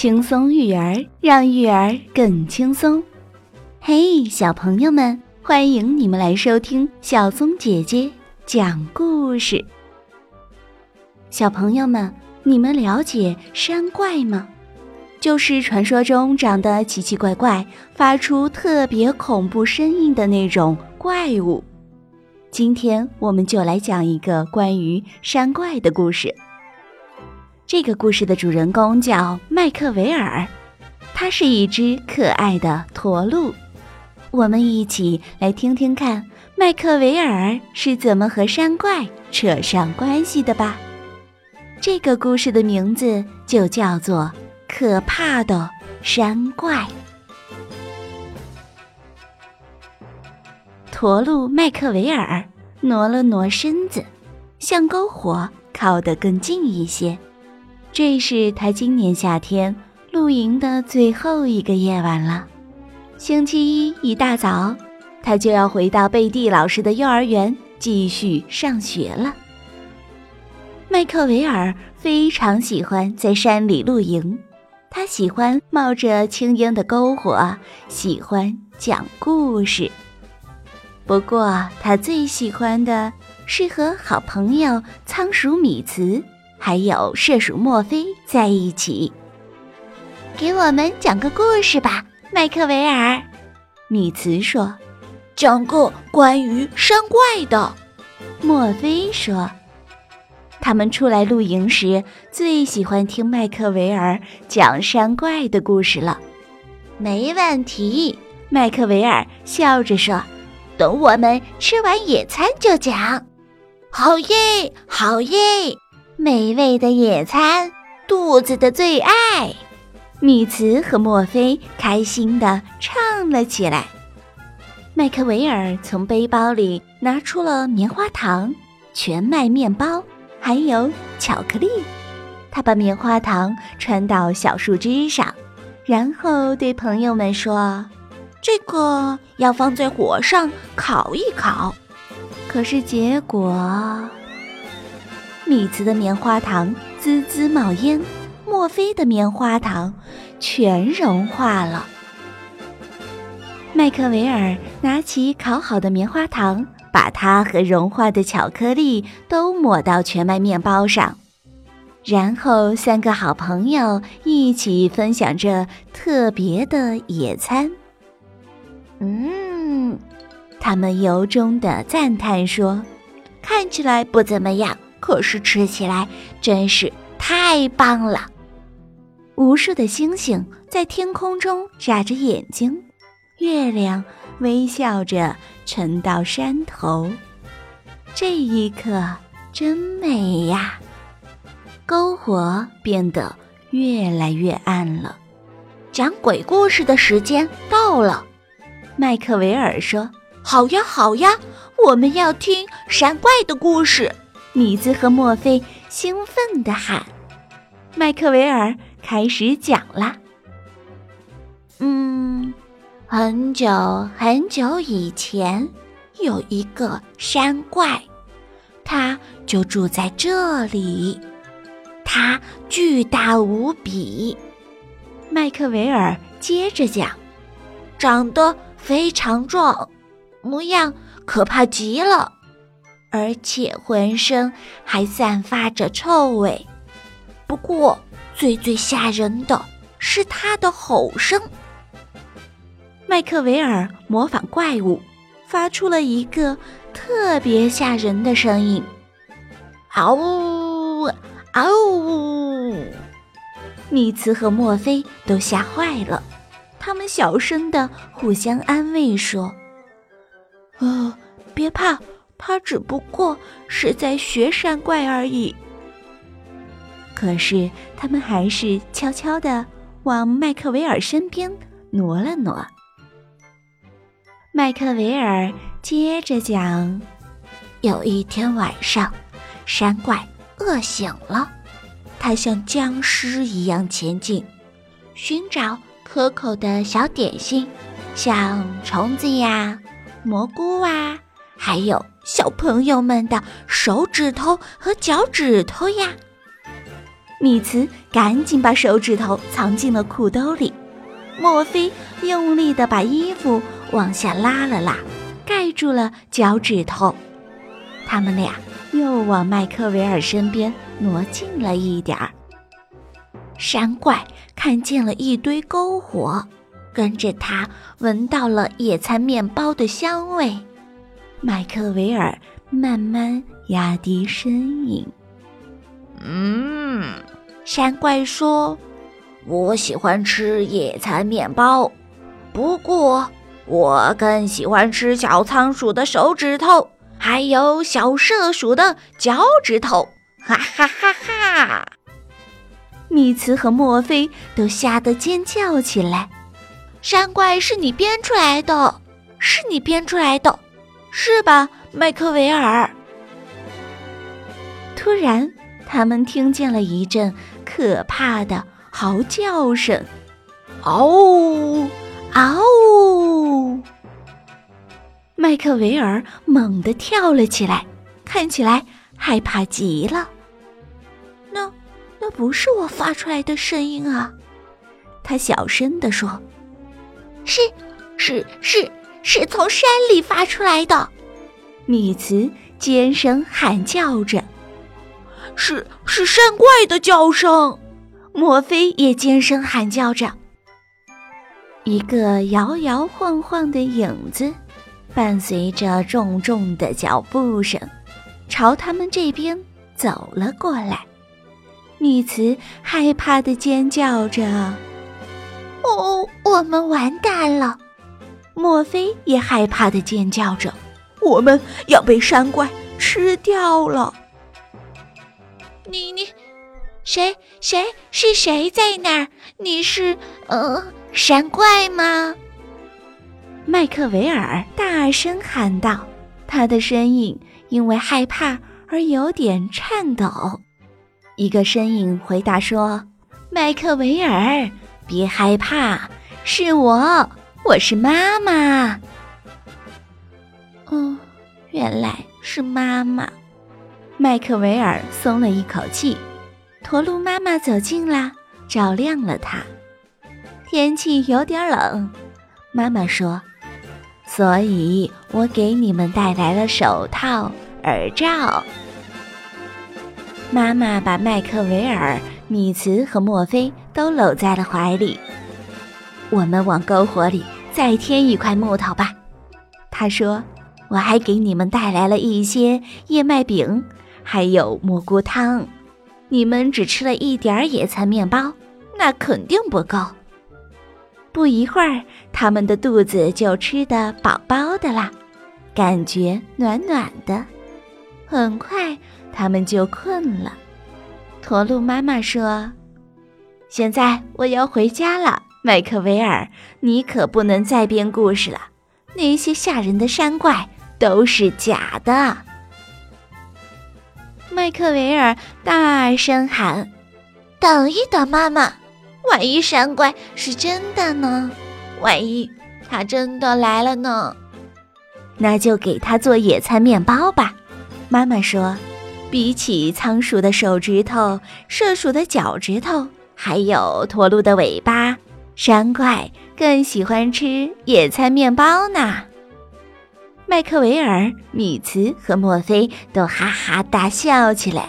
轻松育儿，让育儿更轻松。嘿，小朋友们，欢迎你们来收听小松姐姐讲故事。小朋友们，你们了解山怪吗？就是传说中长得奇奇怪怪、发出特别恐怖声音的那种怪物。今天我们就来讲一个关于山怪的故事。这个故事的主人公叫麦克维尔，他是一只可爱的驼鹿。我们一起来听听看麦克维尔是怎么和山怪扯上关系的吧。这个故事的名字就叫做。可怕的山怪，驼鹿麦克维尔挪了挪身子，向篝火靠得更近一些。这是他今年夏天露营的最后一个夜晚了。星期一一大早，他就要回到贝蒂老师的幼儿园继续上学了。麦克维尔非常喜欢在山里露营。他喜欢冒着青烟的篝火，喜欢讲故事。不过，他最喜欢的是和好朋友仓鼠米茨还有射鼠墨菲在一起。给我们讲个故事吧，麦克维尔。米茨说：“讲个关于山怪的。”墨菲说。他们出来露营时，最喜欢听麦克维尔讲山怪的故事了。没问题，麦克维尔笑着说：“等我们吃完野餐就讲。”好耶，好耶！美味的野餐，肚子的最爱。米茨和墨菲开心地唱了起来。麦克维尔从背包里拿出了棉花糖、全麦面包。还有巧克力，他把棉花糖穿到小树枝上，然后对朋友们说：“这个要放在火上烤一烤。”可是结果，米茨的棉花糖滋滋冒烟，墨菲的棉花糖全融化了。麦克维尔拿起烤好的棉花糖。把它和融化的巧克力都抹到全麦面包上，然后三个好朋友一起分享着特别的野餐。嗯，他们由衷的赞叹说：“看起来不怎么样，可是吃起来真是太棒了。”无数的星星在天空中眨着眼睛，月亮。微笑着沉到山头，这一刻真美呀！篝火变得越来越暗了，讲鬼故事的时间到了。麦克维尔说：“好呀，好呀，我们要听山怪的故事。”米兹和墨菲兴奋地喊：“麦克维尔开始讲了。”嗯。很久很久以前，有一个山怪，它就住在这里。它巨大无比。麦克维尔接着讲，长得非常壮，模样可怕极了，而且浑身还散发着臭味。不过，最最吓人的是它的吼声。麦克维尔模仿怪物，发出了一个特别吓人的声音：“嗷呜，嗷呜！”米茨和墨菲都吓坏了，他们小声的互相安慰说：“呃，别怕，他只不过是在学山怪而已。”可是他们还是悄悄地往麦克维尔身边挪了挪。麦克维尔接着讲：“有一天晚上，山怪饿醒了，它像僵尸一样前进，寻找可口的小点心，像虫子呀、蘑菇啊，还有小朋友们的手指头和脚趾头呀。米茨赶紧把手指头藏进了裤兜里，墨菲用力地把衣服往下拉了拉，盖住了脚趾头。他们俩又往麦克维尔身边挪近了一点儿。山怪看见了一堆篝火，跟着他闻到了野餐面包的香味。麦克维尔慢慢压低声音：“嗯。”山怪说：“我喜欢吃野餐面包，不过我更喜欢吃小仓鼠的手指头，还有小麝鼠的脚趾头。”哈哈哈哈！米茨和墨菲都吓得尖叫起来。山怪是你编出来的，是你编出来的，是吧，麦克维尔？突然，他们听见了一阵。可怕的嚎叫声！嗷呜，嗷呜！麦克维尔猛地跳了起来，看起来害怕极了。那，那不是我发出来的声音啊！他小声地说：“是，是，是，是从山里发出来的。”米茨尖声喊叫着。是是山怪的叫声，墨菲也尖声喊叫着。一个摇摇晃晃的影子，伴随着重重的脚步声，朝他们这边走了过来。米茨害怕的尖叫着：“哦，我们完蛋了！”墨菲也害怕的尖叫着：“我们要被山怪吃掉了！”你你，谁谁是谁在那儿？你是呃山怪吗？麦克维尔大声喊道，他的身影因为害怕而有点颤抖。一个身影回答说：“麦克维尔，别害怕，是我，我是妈妈。”哦，原来是妈妈。麦克维尔松了一口气，驼鹿妈妈走近了，照亮了他。天气有点冷，妈妈说，所以我给你们带来了手套、耳罩。妈妈把麦克维尔、米茨和墨菲都搂在了怀里。我们往篝火里再添一块木头吧，他说。我还给你们带来了一些燕麦饼。还有蘑菇汤，你们只吃了一点儿野餐面包，那肯定不够。不一会儿，他们的肚子就吃得饱饱的啦，感觉暖暖的。很快，他们就困了。驼鹿妈妈说：“现在我要回家了，麦克维尔，你可不能再编故事了。那些吓人的山怪都是假的。”麦克维尔大声喊：“等一等，妈妈！万一山怪是真的呢？万一他真的来了呢？那就给他做野餐面包吧。”妈妈说：“比起仓鼠的手指头、麝鼠的脚趾头，还有驼鹿的尾巴，山怪更喜欢吃野餐面包呢。”麦克维尔、米茨和墨菲都哈哈大笑起来。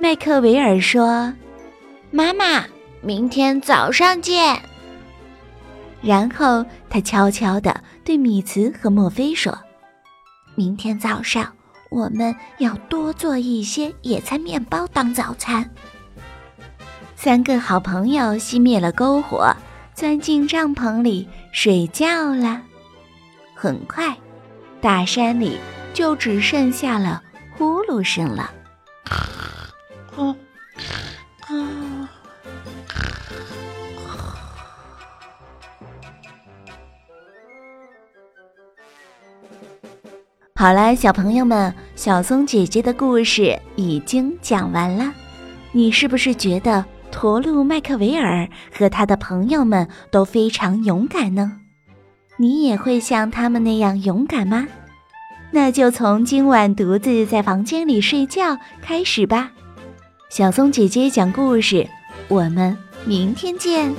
麦克维尔说：“妈妈，明天早上见。”然后他悄悄地对米茨和墨菲说：“明天早上我们要多做一些野餐面包当早餐。”三个好朋友熄灭了篝火，钻进帐篷里睡觉了。很快。大山里就只剩下了呼噜声了。好了，小朋友们，小松姐姐的故事已经讲完了。你是不是觉得驼鹿麦克维尔和他的朋友们都非常勇敢呢？你也会像他们那样勇敢吗？那就从今晚独自在房间里睡觉开始吧。小松姐姐讲故事，我们明天见。